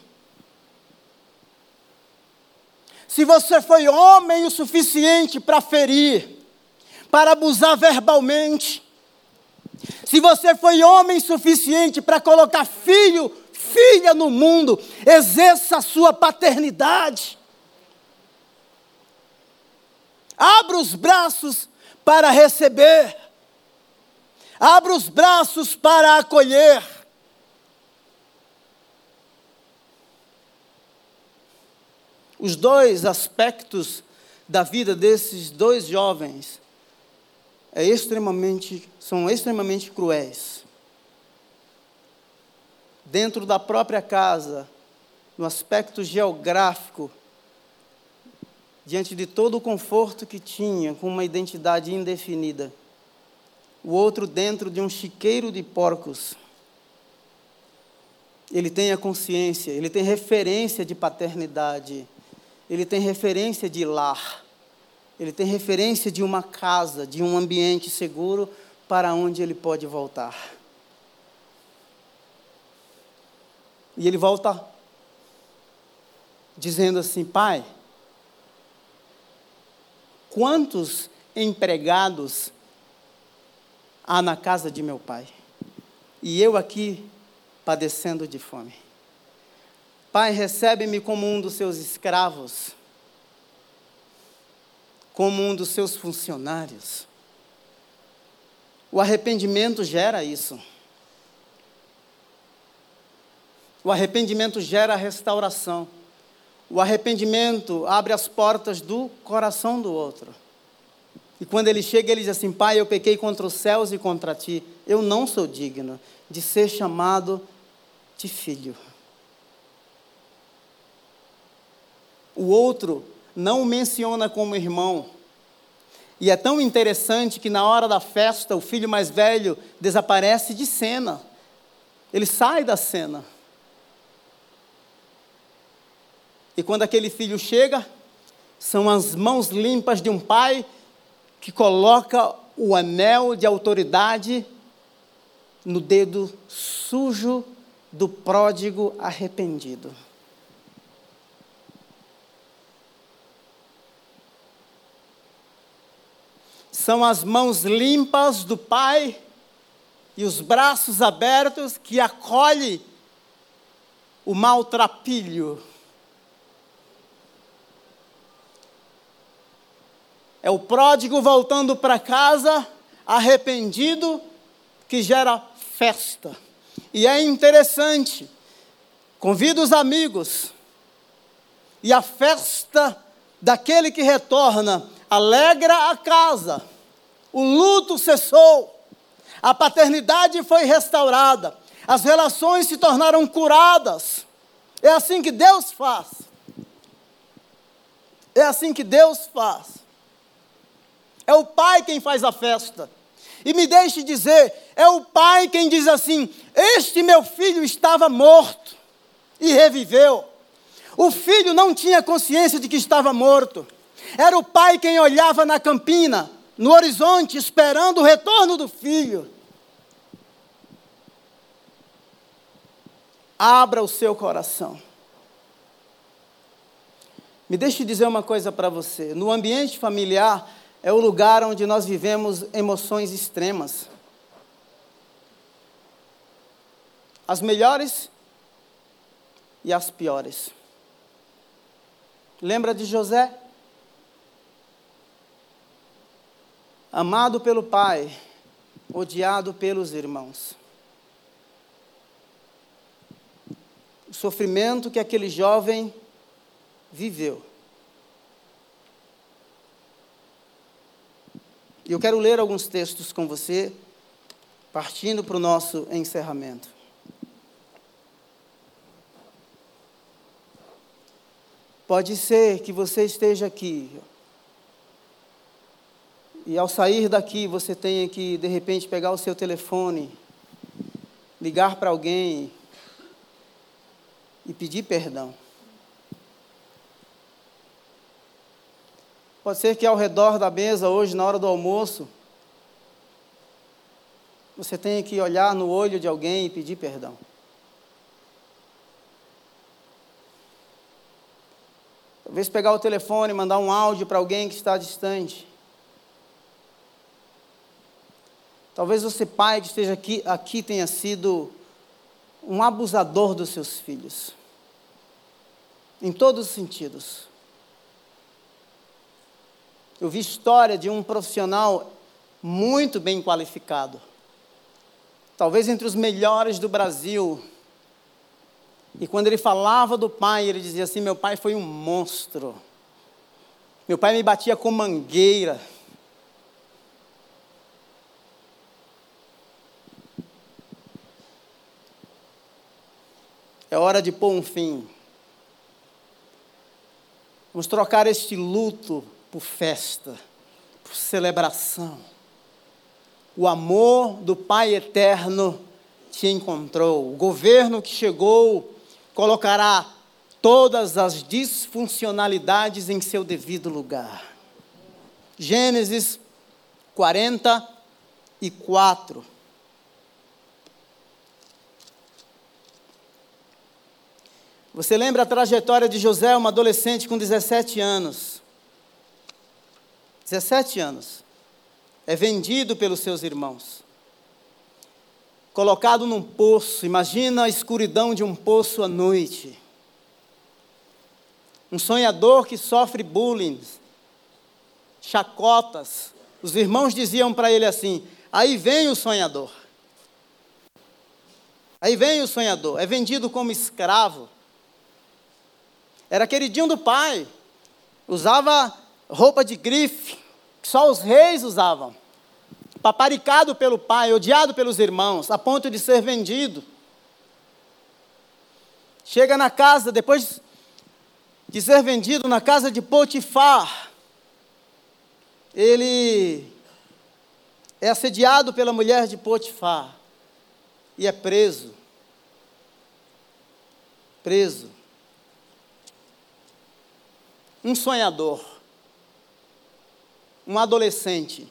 Speaker 1: Se você foi homem o suficiente para ferir, para abusar verbalmente, se você foi homem suficiente para colocar filho, filha no mundo, exerça a sua paternidade. Abra os braços para receber. Abra os braços para acolher. Os dois aspectos da vida desses dois jovens é extremamente, são extremamente cruéis. Dentro da própria casa, no aspecto geográfico, diante de todo o conforto que tinha, com uma identidade indefinida. O outro dentro de um chiqueiro de porcos. ele tem a consciência, ele tem referência de paternidade, ele tem referência de lar, ele tem referência de uma casa, de um ambiente seguro para onde ele pode voltar. E ele volta dizendo assim: Pai, quantos empregados há na casa de meu pai? E eu aqui padecendo de fome. Pai, recebe-me como um dos seus escravos, como um dos seus funcionários. O arrependimento gera isso. O arrependimento gera restauração. O arrependimento abre as portas do coração do outro. E quando ele chega, ele diz assim: Pai, eu pequei contra os céus e contra ti. Eu não sou digno de ser chamado de filho. O outro não o menciona como irmão. E é tão interessante que na hora da festa, o filho mais velho desaparece de cena. Ele sai da cena. E quando aquele filho chega, são as mãos limpas de um pai que coloca o anel de autoridade no dedo sujo do pródigo arrependido. São as mãos limpas do Pai e os braços abertos que acolhe o maltrapilho É o pródigo voltando para casa, arrependido, que gera festa. E é interessante, convido os amigos, e a festa daquele que retorna alegra a casa, o luto cessou, a paternidade foi restaurada, as relações se tornaram curadas. É assim que Deus faz. É assim que Deus faz. É o pai quem faz a festa. E me deixe dizer, é o pai quem diz assim: Este meu filho estava morto e reviveu. O filho não tinha consciência de que estava morto. Era o pai quem olhava na campina, no horizonte, esperando o retorno do filho. Abra o seu coração. Me deixe dizer uma coisa para você: no ambiente familiar, é o lugar onde nós vivemos emoções extremas. As melhores e as piores. Lembra de José? Amado pelo pai, odiado pelos irmãos. O sofrimento que aquele jovem viveu. E eu quero ler alguns textos com você, partindo para o nosso encerramento. Pode ser que você esteja aqui e ao sair daqui você tenha que, de repente, pegar o seu telefone, ligar para alguém e pedir perdão. Pode ser que ao redor da mesa, hoje, na hora do almoço, você tenha que olhar no olho de alguém e pedir perdão. Talvez pegar o telefone mandar um áudio para alguém que está distante. Talvez você, pai que esteja aqui, aqui tenha sido um abusador dos seus filhos. Em todos os sentidos. Eu vi história de um profissional muito bem qualificado, talvez entre os melhores do Brasil. E quando ele falava do pai, ele dizia assim: Meu pai foi um monstro. Meu pai me batia com mangueira. É hora de pôr um fim. Vamos trocar este luto por festa, por celebração. O amor do Pai eterno te encontrou. O governo que chegou colocará todas as disfuncionalidades em seu devido lugar. Gênesis 44. Você lembra a trajetória de José, um adolescente com 17 anos? 17 anos. É vendido pelos seus irmãos. Colocado num poço, imagina a escuridão de um poço à noite. Um sonhador que sofre bullying, chacotas. Os irmãos diziam para ele assim: aí vem o sonhador. Aí vem o sonhador, é vendido como escravo. Era queridinho do pai. Usava roupa de grife, que só os reis usavam. Paparicado pelo pai, odiado pelos irmãos, a ponto de ser vendido. Chega na casa, depois de ser vendido na casa de Potifar, ele é assediado pela mulher de Potifar e é preso. Preso um sonhador, um adolescente,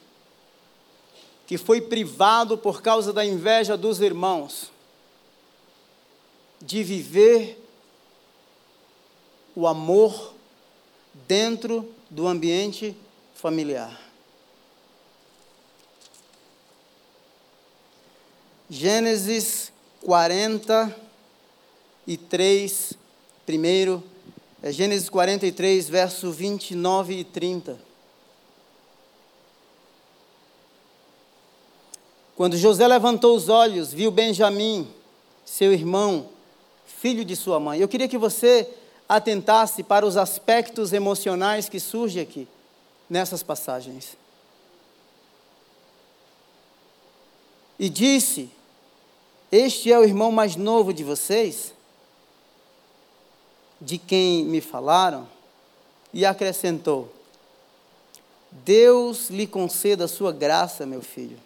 Speaker 1: que foi privado por causa da inveja dos irmãos, de viver o amor dentro do ambiente familiar. Gênesis 43, primeiro é Gênesis 43, verso 29 e 30. Quando José levantou os olhos, viu Benjamim, seu irmão, filho de sua mãe. Eu queria que você atentasse para os aspectos emocionais que surgem aqui, nessas passagens. E disse: Este é o irmão mais novo de vocês? De quem me falaram, e acrescentou: Deus lhe conceda a sua graça, meu filho.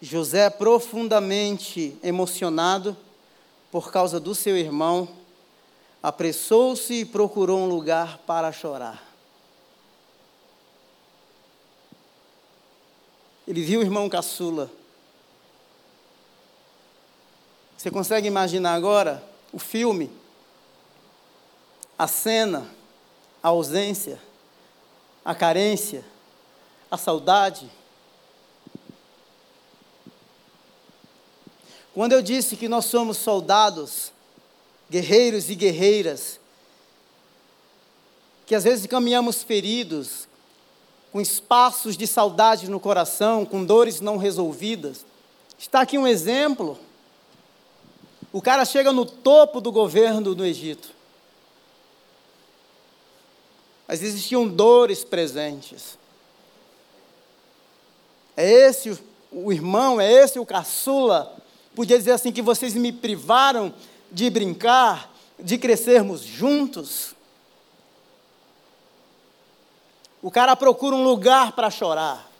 Speaker 1: José, profundamente emocionado por causa do seu irmão, apressou-se e procurou um lugar para chorar. Ele viu o irmão caçula. Você consegue imaginar agora o filme? A cena, a ausência, a carência, a saudade. Quando eu disse que nós somos soldados, guerreiros e guerreiras, que às vezes caminhamos feridos, com espaços de saudade no coração, com dores não resolvidas, está aqui um exemplo. O cara chega no topo do governo do Egito mas existiam dores presentes. É esse o irmão, é esse o caçula. Podia dizer assim: que vocês me privaram de brincar, de crescermos juntos. O cara procura um lugar para chorar.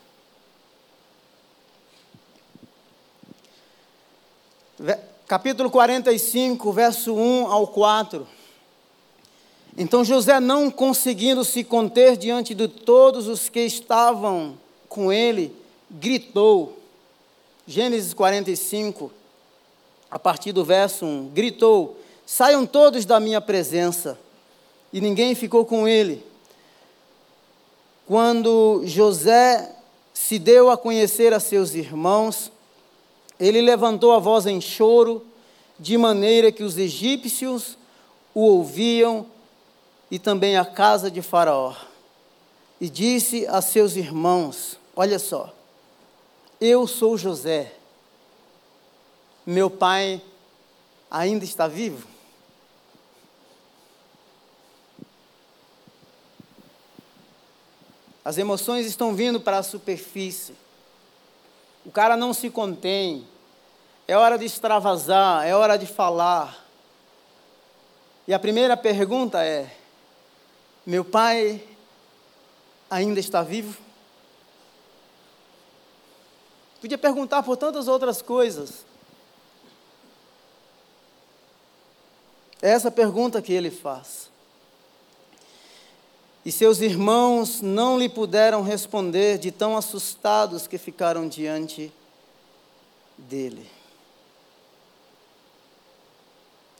Speaker 1: Capítulo 45, verso 1 ao 4. Então José, não conseguindo se conter diante de todos os que estavam com ele, gritou. Gênesis 45, a partir do verso 1, gritou: Saiam todos da minha presença. E ninguém ficou com ele. Quando José se deu a conhecer a seus irmãos, ele levantou a voz em choro, de maneira que os egípcios o ouviam e também a casa de Faraó. E disse a seus irmãos: Olha só, eu sou José, meu pai ainda está vivo? As emoções estão vindo para a superfície. O cara não se contém. É hora de extravasar, é hora de falar. E a primeira pergunta é: meu pai ainda está vivo? Podia perguntar por tantas outras coisas. É essa pergunta que ele faz. E seus irmãos não lhe puderam responder, de tão assustados que ficaram diante dele.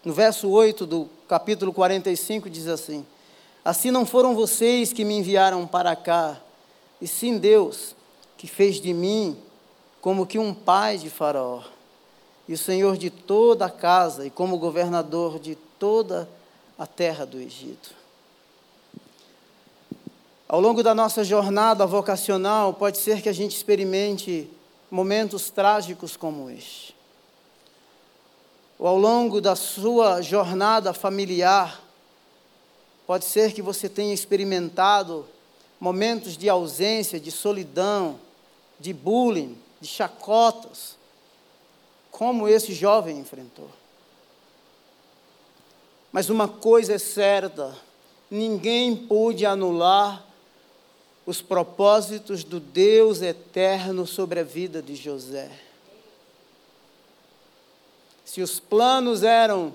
Speaker 1: No verso 8 do capítulo 45 diz assim: Assim não foram vocês que me enviaram para cá, e sim Deus, que fez de mim como que um pai de Faraó, e o senhor de toda a casa, e como governador de toda a terra do Egito. Ao longo da nossa jornada vocacional, pode ser que a gente experimente momentos trágicos como este. Ou ao longo da sua jornada familiar, pode ser que você tenha experimentado momentos de ausência, de solidão, de bullying, de chacotas, como esse jovem enfrentou. Mas uma coisa é certa: ninguém pôde anular os propósitos do Deus eterno sobre a vida de José. Se os planos eram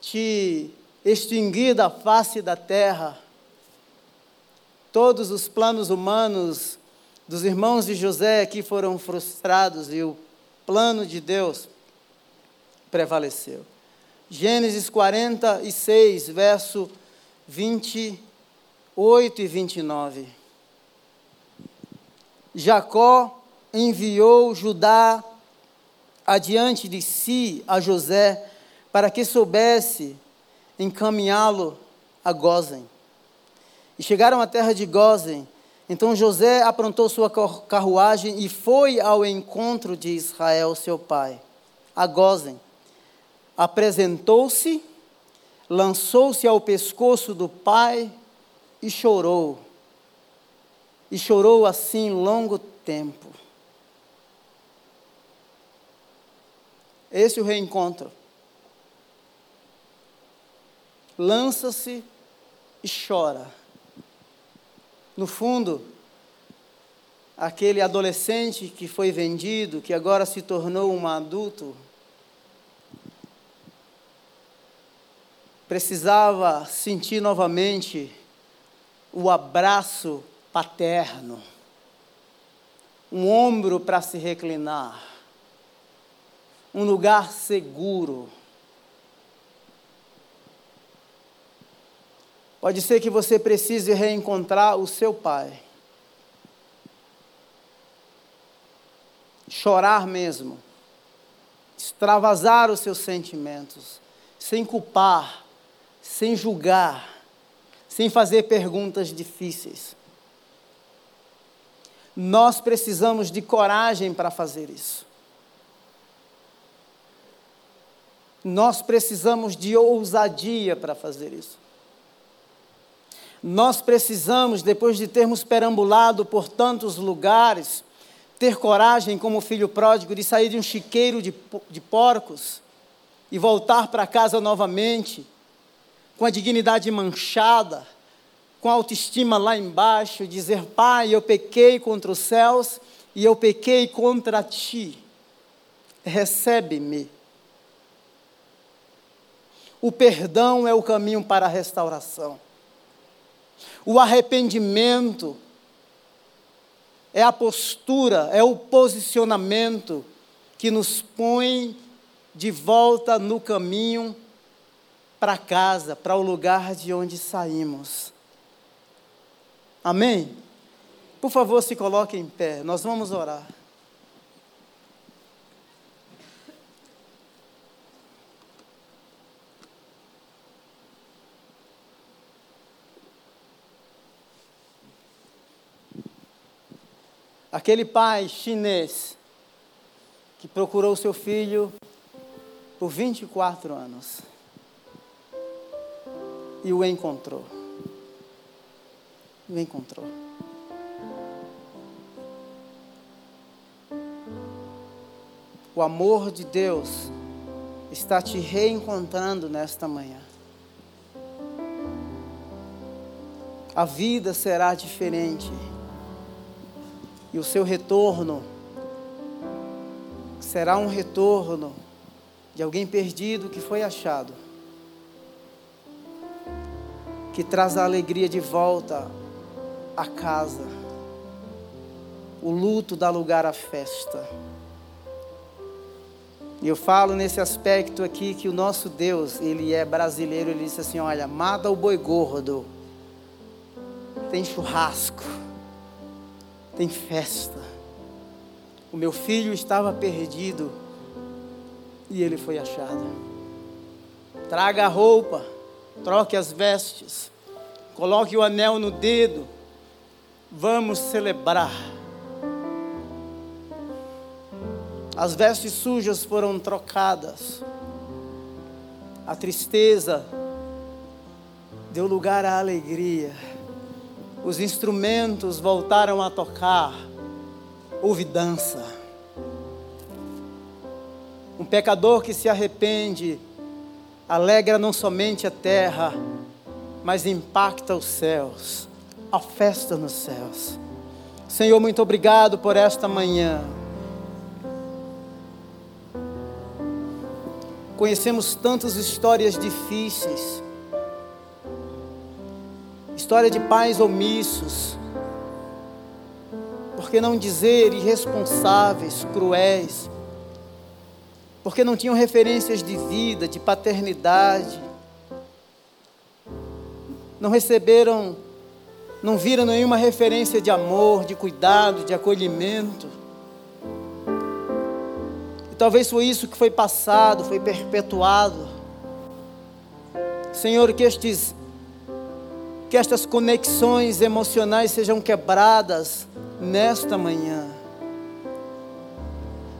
Speaker 1: te extinguir da face da terra, todos os planos humanos dos irmãos de José aqui foram frustrados e o plano de Deus prevaleceu. Gênesis 46, verso 28 e 29. Jacó enviou Judá adiante de si a José para que soubesse encaminhá-lo a Gozen. E chegaram à terra de Gozen. Então José aprontou sua carruagem e foi ao encontro de Israel, seu pai, a Gozen. Apresentou-se, lançou-se ao pescoço do pai e chorou e chorou assim longo tempo. Esse é o reencontro. Lança-se e chora. No fundo, aquele adolescente que foi vendido, que agora se tornou um adulto, precisava sentir novamente o abraço paterno, um ombro para se reclinar, um lugar seguro. Pode ser que você precise reencontrar o seu pai. Chorar mesmo. Extravasar os seus sentimentos. Sem culpar, sem julgar, sem fazer perguntas difíceis. Nós precisamos de coragem para fazer isso. Nós precisamos de ousadia para fazer isso. Nós precisamos, depois de termos perambulado por tantos lugares, ter coragem, como filho pródigo, de sair de um chiqueiro de, de porcos e voltar para casa novamente, com a dignidade manchada, com a autoestima lá embaixo, dizer: Pai, eu pequei contra os céus e eu pequei contra ti. Recebe-me. O perdão é o caminho para a restauração. O arrependimento é a postura, é o posicionamento que nos põe de volta no caminho para casa, para o lugar de onde saímos. Amém? Por favor, se coloque em pé, nós vamos orar. Aquele pai chinês que procurou seu filho por 24 anos e o encontrou o encontrou. O amor de Deus está te reencontrando nesta manhã. A vida será diferente. E o seu retorno será um retorno de alguém perdido que foi achado. que traz a alegria de volta à casa. O luto dá lugar à festa. E eu falo nesse aspecto aqui que o nosso Deus, ele é brasileiro, ele disse assim: olha, mata o boi gordo, tem churrasco, tem festa. O meu filho estava perdido e ele foi achado. Traga a roupa, troque as vestes, coloque o anel no dedo, vamos celebrar. As vestes sujas foram trocadas, a tristeza deu lugar à alegria, os instrumentos voltaram a tocar, houve dança. Um pecador que se arrepende alegra não somente a terra, mas impacta os céus, a festa nos céus. Senhor, muito obrigado por esta manhã. Conhecemos tantas histórias difíceis, história de pais omissos, por que não dizer irresponsáveis, cruéis, porque não tinham referências de vida, de paternidade, não receberam, não viram nenhuma referência de amor, de cuidado, de acolhimento. E talvez foi isso que foi passado, foi perpetuado. Senhor, que estes que estas conexões emocionais sejam quebradas nesta manhã.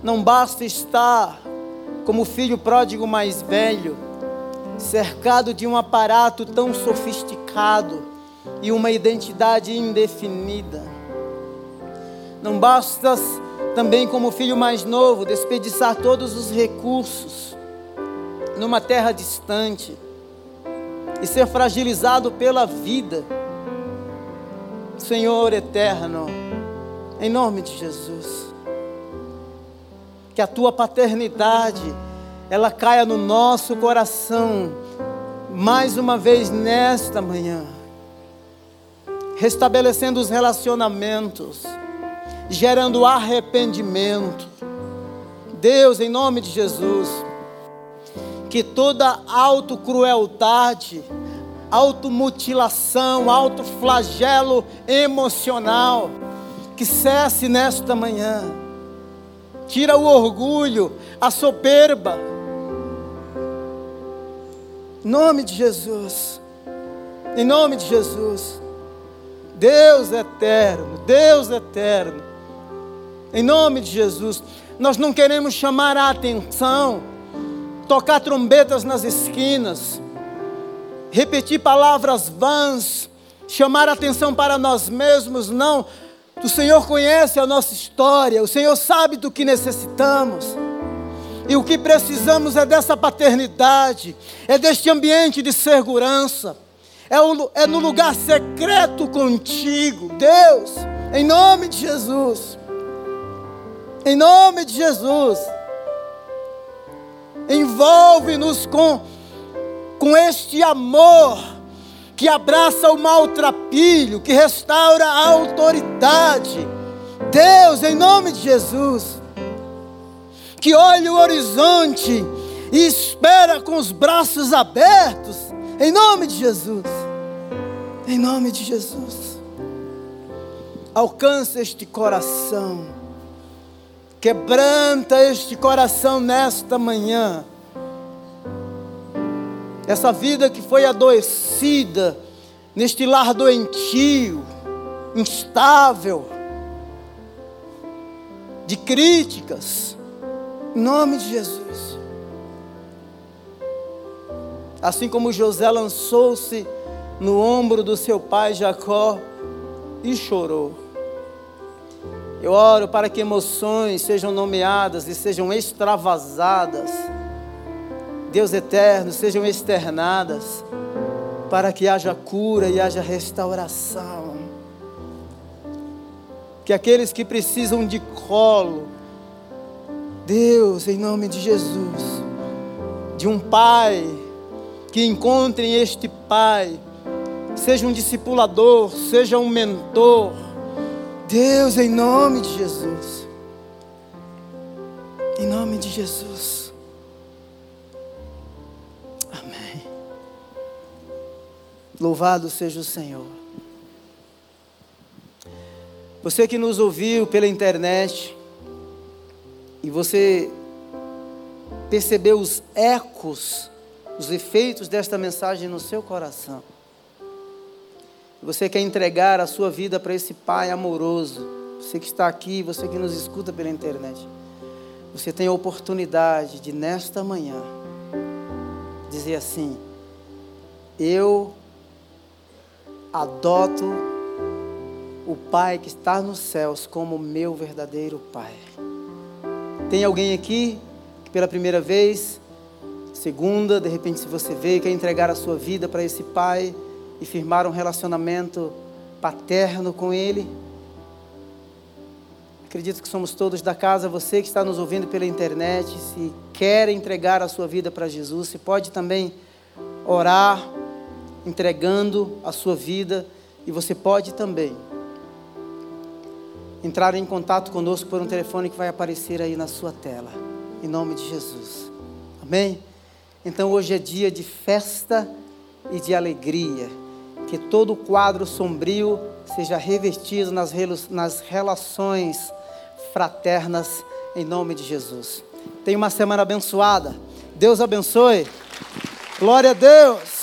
Speaker 1: Não basta estar como filho pródigo mais velho, cercado de um aparato tão sofisticado e uma identidade indefinida. Não basta também, como filho mais novo, desperdiçar todos os recursos numa terra distante e ser fragilizado pela vida. Senhor eterno, em nome de Jesus que a tua paternidade ela caia no nosso coração mais uma vez nesta manhã, restabelecendo os relacionamentos, gerando arrependimento. Deus, em nome de Jesus, que toda autocrueldade, automutilação, autoflagelo emocional, que cesse nesta manhã tira o orgulho, a soberba. Em nome de Jesus. Em nome de Jesus. Deus eterno, Deus eterno. Em nome de Jesus. Nós não queremos chamar a atenção, tocar trombetas nas esquinas, repetir palavras vãs, chamar atenção para nós mesmos, não. O Senhor conhece a nossa história, o Senhor sabe do que necessitamos. E o que precisamos é dessa paternidade, é deste ambiente de segurança, é, o, é no lugar secreto contigo, Deus, em nome de Jesus. Em nome de Jesus. Envolve-nos com, com este amor que abraça o maltrapilho, que restaura a autoridade. Deus, em nome de Jesus, que olha o horizonte e espera com os braços abertos, em nome de Jesus. Em nome de Jesus. Alcança este coração, quebranta este coração nesta manhã essa vida que foi adoecida, neste lar doentio, instável, de críticas, em nome de Jesus. Assim como José lançou-se no ombro do seu pai Jacó e chorou. Eu oro para que emoções sejam nomeadas e sejam extravasadas Deus eterno, sejam externadas, para que haja cura e haja restauração. Que aqueles que precisam de colo, Deus, em nome de Jesus, de um pai, que encontrem este pai seja um discipulador, seja um mentor. Deus, em nome de Jesus. Em nome de Jesus. Amém. Louvado seja o Senhor. Você que nos ouviu pela internet e você percebeu os ecos, os efeitos desta mensagem no seu coração. Você quer entregar a sua vida para esse Pai amoroso. Você que está aqui, você que nos escuta pela internet. Você tem a oportunidade de, nesta manhã, dizer assim: Eu adoto o Pai que está nos céus como meu verdadeiro Pai. Tem alguém aqui que pela primeira vez, segunda, de repente, se você veio, quer entregar a sua vida para esse Pai e firmar um relacionamento paterno com Ele? Acredito que somos todos da casa. Você que está nos ouvindo pela internet, se quer entregar a sua vida para Jesus, você pode também orar entregando a sua vida e você pode também entrar em contato conosco por um telefone que vai aparecer aí na sua tela. Em nome de Jesus. Amém? Então hoje é dia de festa e de alegria. Que todo o quadro sombrio seja revestido nas, nas relações fraternas em nome de Jesus. Tenha uma semana abençoada. Deus abençoe. Glória a Deus.